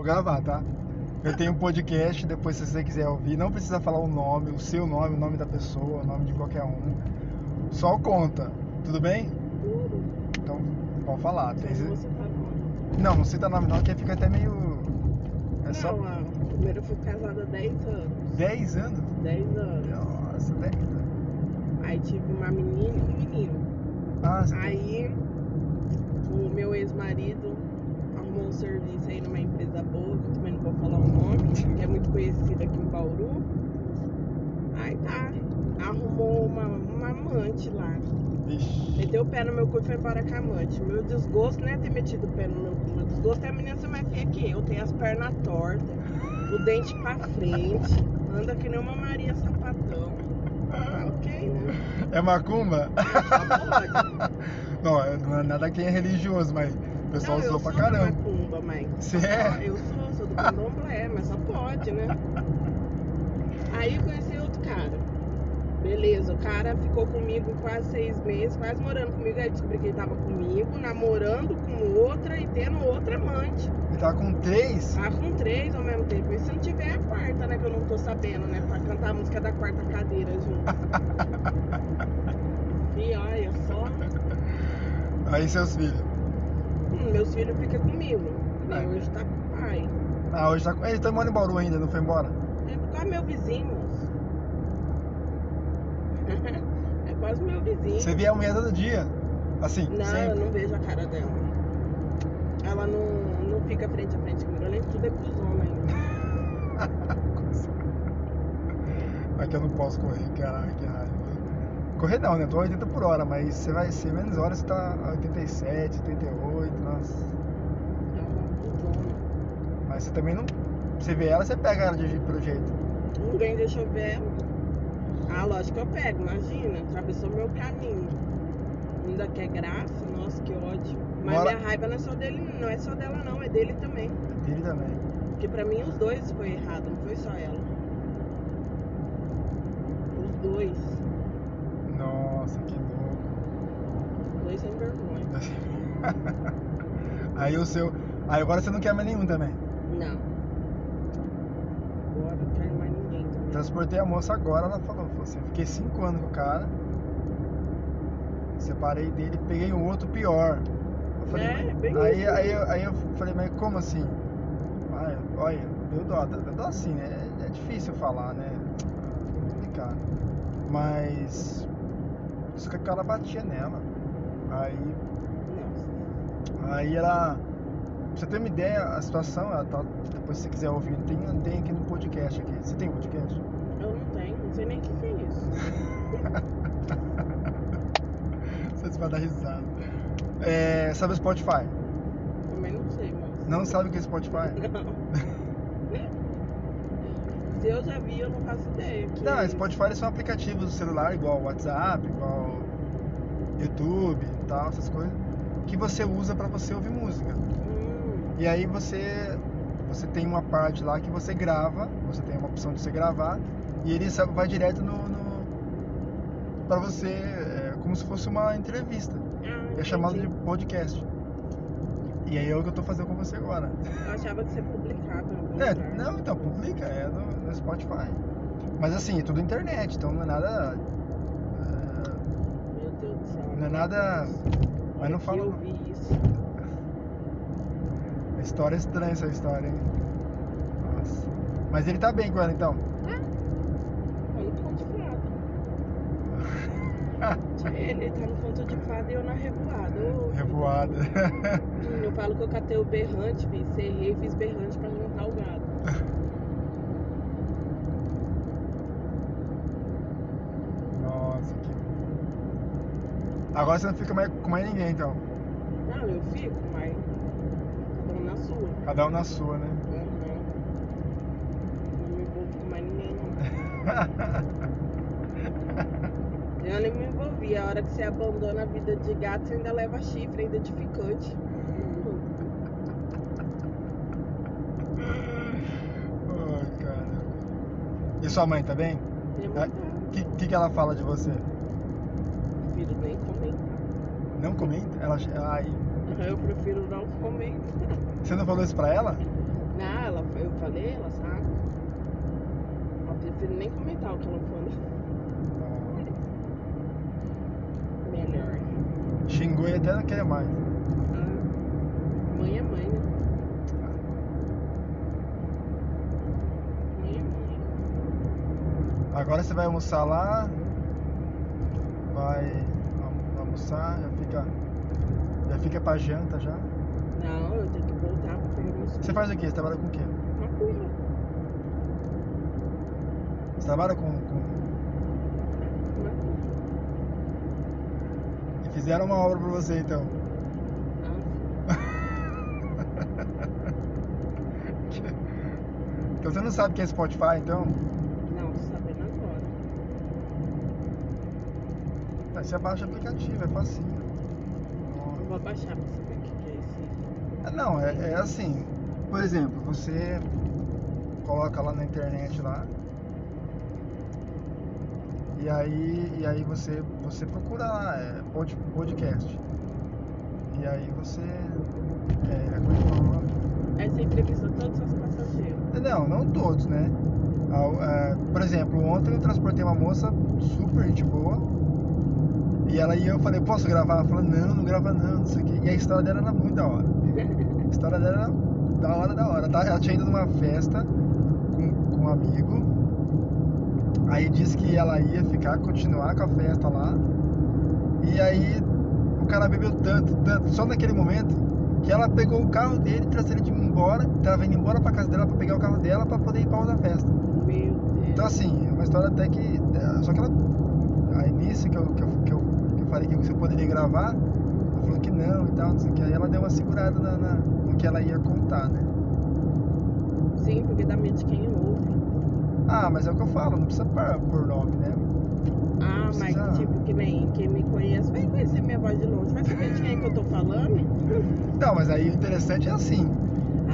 Vou gravar, tá? Eu tenho um podcast, depois se você quiser ouvir, não precisa falar o nome, o seu nome, o nome da pessoa, o nome de qualquer um. Só conta, tudo bem? Tudo. Então, pode falar. Tem... Tá. Não, não cita nome não, que fica até meio... É só Não, ah, primeiro eu fui casada há 10 anos. 10 anos? 10 anos. Nossa, 10 anos. Aí tive uma menina e um menino. Ah, você tem- Aí o meu ex-marido um serviço aí numa empresa boa, que eu também não vou falar o nome, que é muito conhecida aqui em Bauru. Aí tá, arrumou uma, uma amante lá. Vixe. Meteu o pé no meu cu e foi embora com a amante. Meu desgosto não é ter metido o pé no meu cu. Meu desgosto é a menina ser mais feia que eu. Tem as pernas tortas, o dente pra frente, anda que nem uma Maria Sapatão. Tá ok, né? É macumba? Pode. Não, é- não é nada quem é religioso, mas o pessoal não, usou pra caramba. macumba, mãe. Você é? Eu sou, sou do candomblé, mas só pode, né? Aí eu conheci outro cara. Beleza, o cara ficou comigo quase seis meses, quase morando comigo. Aí descobri que ele tava comigo, namorando com outra e tendo outra amante. Ele tava com três? Tava com três ao mesmo tempo. E se não tiver a quarta, né? Que eu não tô sabendo, né? Pra cantar a música da quarta cadeira junto. E olha só. Aí seus filhos. Meus filhos ficam comigo. Né? Hoje tá com o pai. Ah, hoje tá com. Ele tá morando em Bauru ainda, não foi embora? É quase meu vizinho, é quase meu vizinho. Você vê a mulher todo dia. Assim, Não, eu sempre. não vejo a cara dela. Ela não, não fica frente a frente comigo. Além de tudo é cuzona ainda. Aqui eu não posso correr, caralho, que raiva. Correr não, né? Tô a 80 por hora, mas você vai ser menos horas, você tá a 87, 88, nossa. É. Mas você também não. Você vê ela, você pega ela de, je- pelo jeito. Ninguém deixou ver ela. Ah, lógico que eu pego, imagina. Atravessou meu caminho. Ainda quer graça, nossa, que ódio. Mas Bora. minha raiva não é só dele, não é só dela não, é dele também. Dele também. Porque pra mim os dois foi errado, não foi só ela. Os dois. Nossa, que louco. Os dois sem vergonha. Aí o seu. Aí agora você não quer mais nenhum também. Não. Agora não quero mais ninguém também. Transportei a moça agora, ela falou, falou assim, fiquei cinco anos com o cara, separei dele, peguei um outro pior. Eu falei, É, bem aí, isso. aí, eu- aí eu falei, mas como assim? Olha, deu dó, deu dó assim, né? É, é difícil falar, né? É complicado. Mas isso que a cara batia nela. Aí. Aí ela. Pra você ter uma ideia, a situação, ela tá, depois se você quiser ouvir, tem, tem aqui no podcast aqui. Você tem podcast? Eu não tenho, não sei nem o que que é isso. Vocês vão dar risada. É, sabe o Spotify? Também não sei, mas. Não sabe o que é Spotify? Não. Se eu já vi, eu não faço ideia. Que Não, é Spotify são aplicativos do celular, igual WhatsApp, igual YouTube e tal, essas coisas, que você usa pra você ouvir música. Hum, E aí você você tem uma parte lá que você grava, você tem uma opção de você gravar e ele vai direto no, no para você, é, como se fosse uma entrevista. ah, É chamado de podcast. E aí é o que eu tô fazendo com você agora. Eu achava que você publicava É, lugar. não, então, publica, é no, no Spotify. Mas assim, é tudo internet, então não é nada. é, Meu Deus do céu. Não é nada. Mas Olha não fala. Eu vi isso. A história é estranha essa história, hein? Nossa. Mas ele tá bem com ela então. Eu no conto de fada. Ele tá no conto de fada e eu na revoada. Ô, Revoada. filho, Eu falo que eu catei o berrante, vi, serrei e fiz berrante pra juntar o gado. Nossa, que. Agora você não fica mais com mais ninguém então. Não, eu fico, mas cada um na sua. Cada um na sua, né? Uhum. Não me envolvo com mais ninguém, não. Eu nem me envolvi. A hora que você abandona a vida de gato, você ainda leva chifre, ainda de ficante. Ai, cara. E sua mãe tá bem? O vontade. que, que, que ela fala de você? Nem comentar. Não comenta? Ela. Ai. Eu prefiro não comentar. Você não falou isso pra ela? Nada. saco. Eu prefiro nem comentar o que ela falou. Melhor. Xingou e até não quer mais. Ah, mãe é mãe, né? Mãe é mãe. Agora você vai almoçar lá, vai almoçar, já fica, já fica pra janta já. Não, eu tenho que voltar pegar meus Você faz o quê? Você trabalha com o quê? Macumba. Você trabalha com, com... Macumba. E fizeram uma obra pra você então. Ah, Então você não sabe o que é Spotify então? não, tô sabendo agora. Aí você baixa o aplicativo, é facinho. Eu vou baixar pra saber o que é esse. É, Não, é, é assim. Por exemplo, você coloca lá na internet lá. E aí, e aí você, você procura lá, é, pod- podcast. E aí você. É, como é que fala você entrevista todos os passageiros. Não, não todos, né? É, por exemplo, ontem eu transportei uma moça super gente boa. E ela e eu falei, posso gravar? Ela falou, não, não grava não, não sei o quê. E a história dela era muito da hora. A história dela era da hora, da hora. tá? Ela tinha ido numa festa com, com um amigo. Aí disse que ela ia ficar, continuar com a festa lá. E aí o cara bebeu tanto, tanto, só naquele momento, que ela pegou o carro dele, trouxe ele de embora, tava indo embora pra casa dela pra pegar o carro dela pra poder ir pra outra festa. Meu Deus. Então assim, é uma história até que. Só que ela. A início que eu, que eu, que eu, que eu falei que você poderia gravar, ela falou que não e tal, não sei o que. Aí ela deu uma segurada na, na- no que ela ia contar, né? Sim, porque dá medo de quem ouve. Ah, mas é o que eu falo, não precisa pôr por nome, né? Ah, mas tipo, que nem quem me conhece vai conhecer minha voz de longe. Vai saber de quem é que eu tô falando? Não, mas aí o interessante é assim.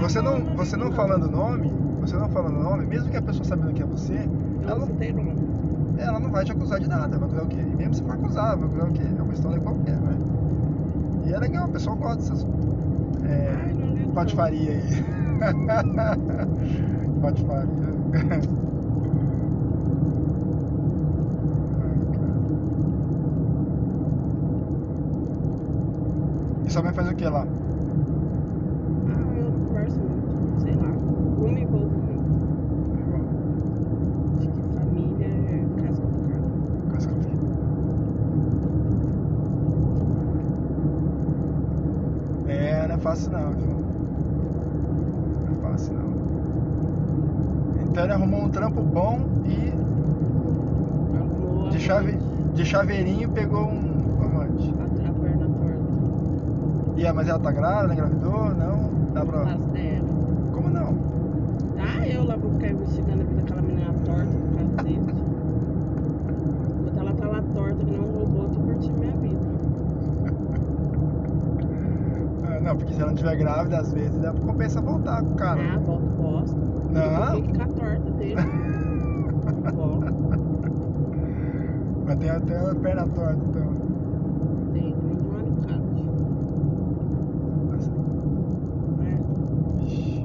Você Ah, não, não, você não não. falando nome, você não falando nome, mesmo que a pessoa sabendo que é você, Eu ela, não citei nome. Ela não vai te acusar de nada. Vai acusar o quê? E mesmo se for acusar, vai acusar o quê? É uma história qualquer, né? E é legal, o pessoal gosta dessas é, Ai, patifaria aí. patifaria. E sua mãe faz o que lá? Ah, eu não converso muito. Sei lá. Não me envolvo muito. Acho que família é casa complicada. Coisa que eu vi. É, não é fácil não, viu? Não é fácil não. Então ele arrumou um trampo bom e de, chave, de chaveirinho pegou um amante. A, perna torta. E é, mas ela tá grávida, engravidou? Não? Dá pra. Como não? Ah, eu lá vou ficar investigando a vida daquela menina torta do cacete. Enquanto ela tá lá torta, que nem um robô, eu tô curtindo minha vida. Ah, Estiver grávida, às vezes dá compensa voltar com o cara. Ah, volta bosta. Não. Com a torta dele. Mas tem até a perna torta, então. Tem, que de um alicate. Nossa, né? vixe.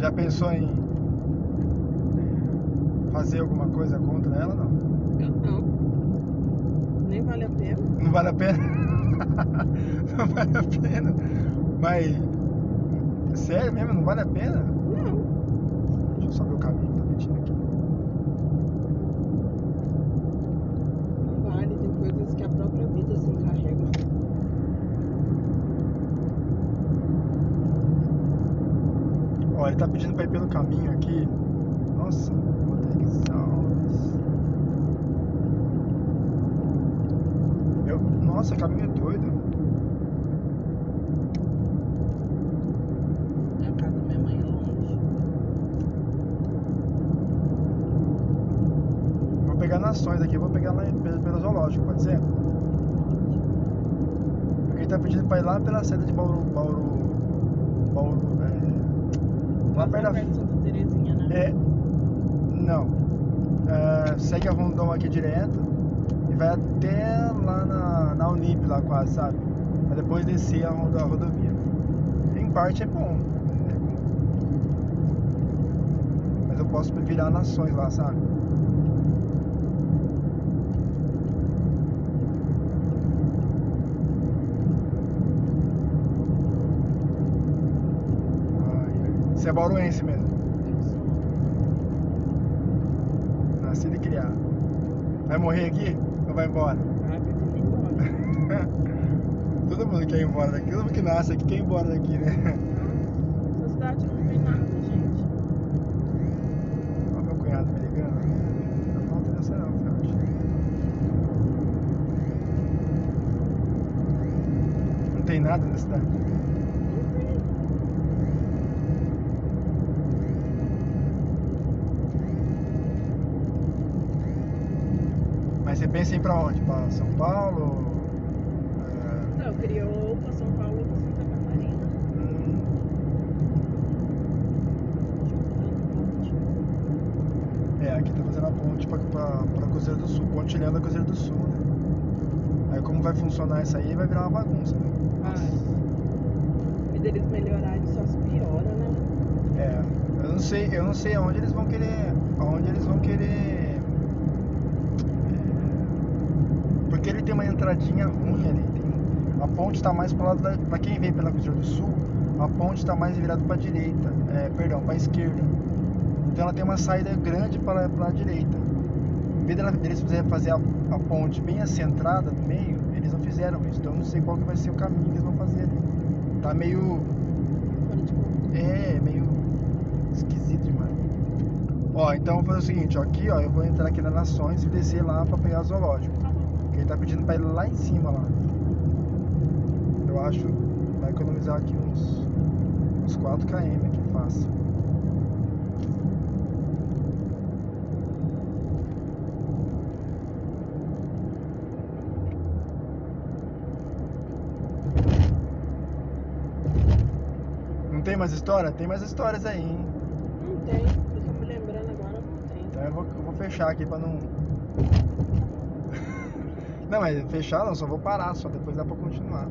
Já pensou em fazer alguma coisa contra ela? Não. Eu não. Nem vale a pena. Não vale a pena? Não vale a pena. Mas. Sério mesmo? Não vale a pena? Não. Deixa eu só ver o caminho que tá metido aqui. Não vale. Tem coisas que a própria vida se encarrega. Ó, ele tá pedindo pra ir pelo caminho aqui. Nossa, nossa, caminho é doido. A casa da minha mãe é longe. Vou pegar nações aqui, vou pegar lá pelo, pelo zoológico, pode ser? Porque ele tá pedindo pra ir lá pela sede de Bauru. Bauru. Bauru. É, lá perto da. perto Santa Terezinha, né? É. Não. É, segue a Rondon aqui direto e vai até lá na, na Unip, lá quase, sabe? Pra depois descer a, rodo- a rodovia. Em parte é bom. é bom. Mas eu posso virar nações lá, sabe? Você é bauruense mesmo. Nascido e criado. Vai morrer aqui ou vai embora? Ah. Todo mundo quer ir embora daqui. Todo mundo que nasce aqui quer ir embora daqui, né? Essa cidade não tem nada, gente. Olha meu cunhado me ligando. Não falta dessa não, Fiote. Não tem nada na cidade. Não tem. Mas você pensa em ir pra onde? Pra São Paulo? É, Não, criou pra São Paulo ou pra Santa Catarina. hum, é, aqui tá fazendo a ponte pra, pra, pra Cruzeiro do Sul, pontilhando a Cruzeiro do Sul, né? Aí como vai funcionar isso aí, vai virar uma bagunça, né? Ai. E deles melhorarem só se piora, né? É, eu não sei, eu não sei aonde eles vão querer, aonde eles vão querer, é, porque ele tem uma entradinha ruim ali, tem, a ponte tá mais pro lado da, pra quem vem pela Cruzeiro do Sul, a ponte tá mais virada pra direita, é, perdão, pra esquerda, então ela tem uma saída grande para pra direita, em vez dela- deles fazer a, a ponte bem centrada no meio, eles não fizeram isso, então eu não sei qual que vai ser o caminho que eles vão fazer ali, tá meio é, meio esquisito demais. Ó, então eu vou fazer o seguinte, ó, aqui, ó, eu vou entrar aqui na Nações e descer lá pra pegar zoológico. Tá ele tá pedindo pra ir lá em cima lá. Eu acho que vai economizar aqui uns uns 4 km aqui fácil. Não tem mais história? Tem mais histórias aí, hein? Não tem. Eu tô me lembrando agora, não tem. Então eu vou, eu vou fechar aqui pra não. Não, mas fechar não, só vou parar, só depois dá pra continuar.